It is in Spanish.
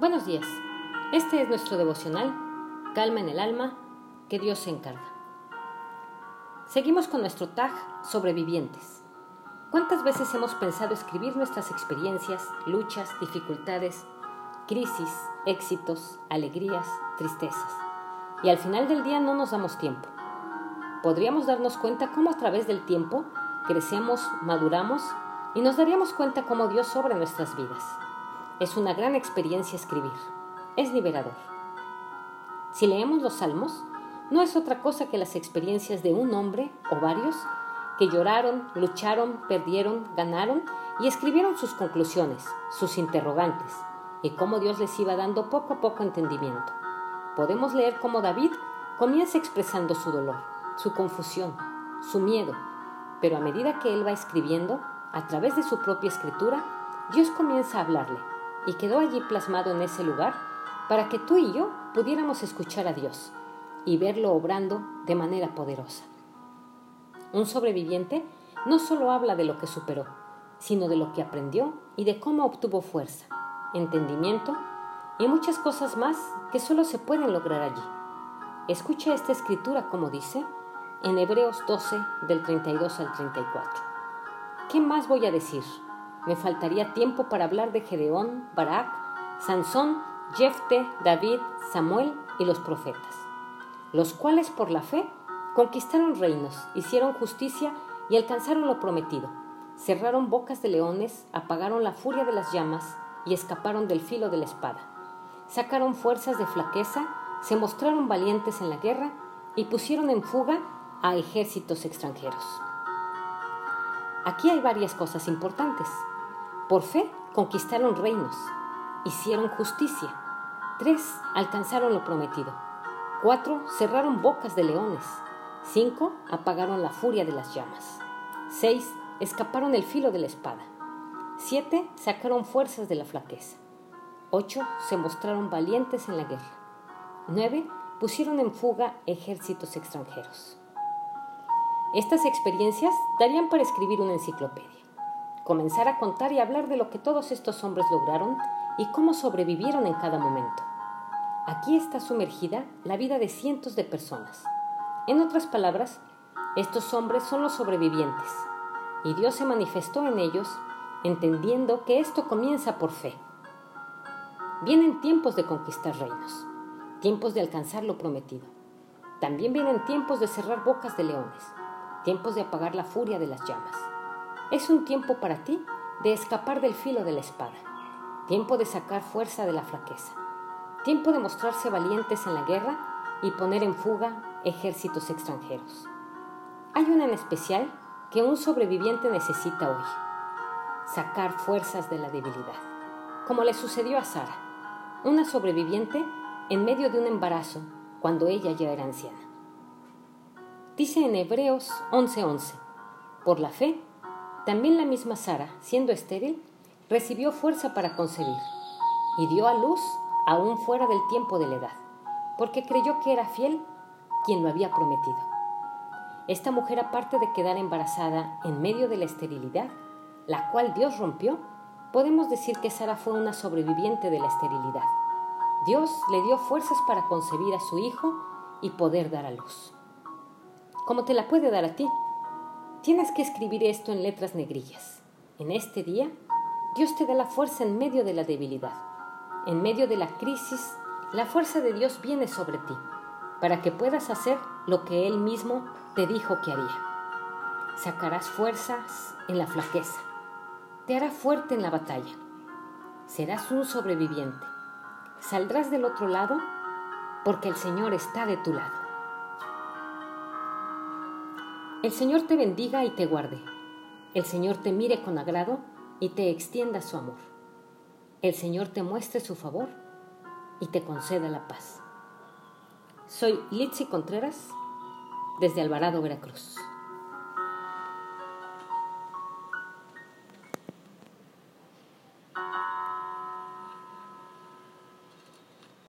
Buenos días. Este es nuestro devocional, Calma en el alma, que Dios se encarga. Seguimos con nuestro tag Sobrevivientes. ¿Cuántas veces hemos pensado escribir nuestras experiencias, luchas, dificultades, crisis, éxitos, alegrías, tristezas? Y al final del día no nos damos tiempo. Podríamos darnos cuenta cómo a través del tiempo crecemos, maduramos y nos daríamos cuenta cómo Dios sobra nuestras vidas. Es una gran experiencia escribir. Es liberador. Si leemos los salmos, no es otra cosa que las experiencias de un hombre o varios que lloraron, lucharon, perdieron, ganaron y escribieron sus conclusiones, sus interrogantes, y cómo Dios les iba dando poco a poco entendimiento. Podemos leer cómo David comienza expresando su dolor, su confusión, su miedo, pero a medida que él va escribiendo, a través de su propia escritura, Dios comienza a hablarle y quedó allí plasmado en ese lugar para que tú y yo pudiéramos escuchar a Dios y verlo obrando de manera poderosa. Un sobreviviente no solo habla de lo que superó, sino de lo que aprendió y de cómo obtuvo fuerza, entendimiento y muchas cosas más que solo se pueden lograr allí. Escucha esta escritura como dice en Hebreos 12 del 32 al 34. ¿Qué más voy a decir? Me faltaría tiempo para hablar de Gedeón, Barak, Sansón, Jefte, David, Samuel y los profetas, los cuales por la fe conquistaron reinos, hicieron justicia y alcanzaron lo prometido, cerraron bocas de leones, apagaron la furia de las llamas y escaparon del filo de la espada, sacaron fuerzas de flaqueza, se mostraron valientes en la guerra y pusieron en fuga a ejércitos extranjeros. Aquí hay varias cosas importantes. Por fe conquistaron reinos, hicieron justicia. Tres, alcanzaron lo prometido. Cuatro, cerraron bocas de leones. Cinco, apagaron la furia de las llamas. Seis, escaparon el filo de la espada. Siete, sacaron fuerzas de la flaqueza. Ocho, se mostraron valientes en la guerra. Nueve, pusieron en fuga ejércitos extranjeros. Estas experiencias darían para escribir una enciclopedia comenzar a contar y hablar de lo que todos estos hombres lograron y cómo sobrevivieron en cada momento. Aquí está sumergida la vida de cientos de personas. En otras palabras, estos hombres son los sobrevivientes, y Dios se manifestó en ellos, entendiendo que esto comienza por fe. Vienen tiempos de conquistar reinos, tiempos de alcanzar lo prometido. También vienen tiempos de cerrar bocas de leones, tiempos de apagar la furia de las llamas. Es un tiempo para ti de escapar del filo de la espada, tiempo de sacar fuerza de la flaqueza, tiempo de mostrarse valientes en la guerra y poner en fuga ejércitos extranjeros. Hay una en especial que un sobreviviente necesita hoy, sacar fuerzas de la debilidad, como le sucedió a Sara, una sobreviviente en medio de un embarazo cuando ella ya era anciana. Dice en Hebreos 11:11, por la fe, también la misma Sara, siendo estéril, recibió fuerza para concebir y dio a luz aún fuera del tiempo de la edad, porque creyó que era fiel quien lo había prometido. Esta mujer, aparte de quedar embarazada en medio de la esterilidad, la cual Dios rompió, podemos decir que Sara fue una sobreviviente de la esterilidad. Dios le dio fuerzas para concebir a su hijo y poder dar a luz. Como te la puede dar a ti, Tienes que escribir esto en letras negrillas. En este día, Dios te da la fuerza en medio de la debilidad. En medio de la crisis, la fuerza de Dios viene sobre ti, para que puedas hacer lo que Él mismo te dijo que haría. Sacarás fuerzas en la flaqueza. Te hará fuerte en la batalla. Serás un sobreviviente. Saldrás del otro lado porque el Señor está de tu lado. El Señor te bendiga y te guarde. El Señor te mire con agrado y te extienda su amor. El Señor te muestre su favor y te conceda la paz. Soy Litsi Contreras desde Alvarado, Veracruz.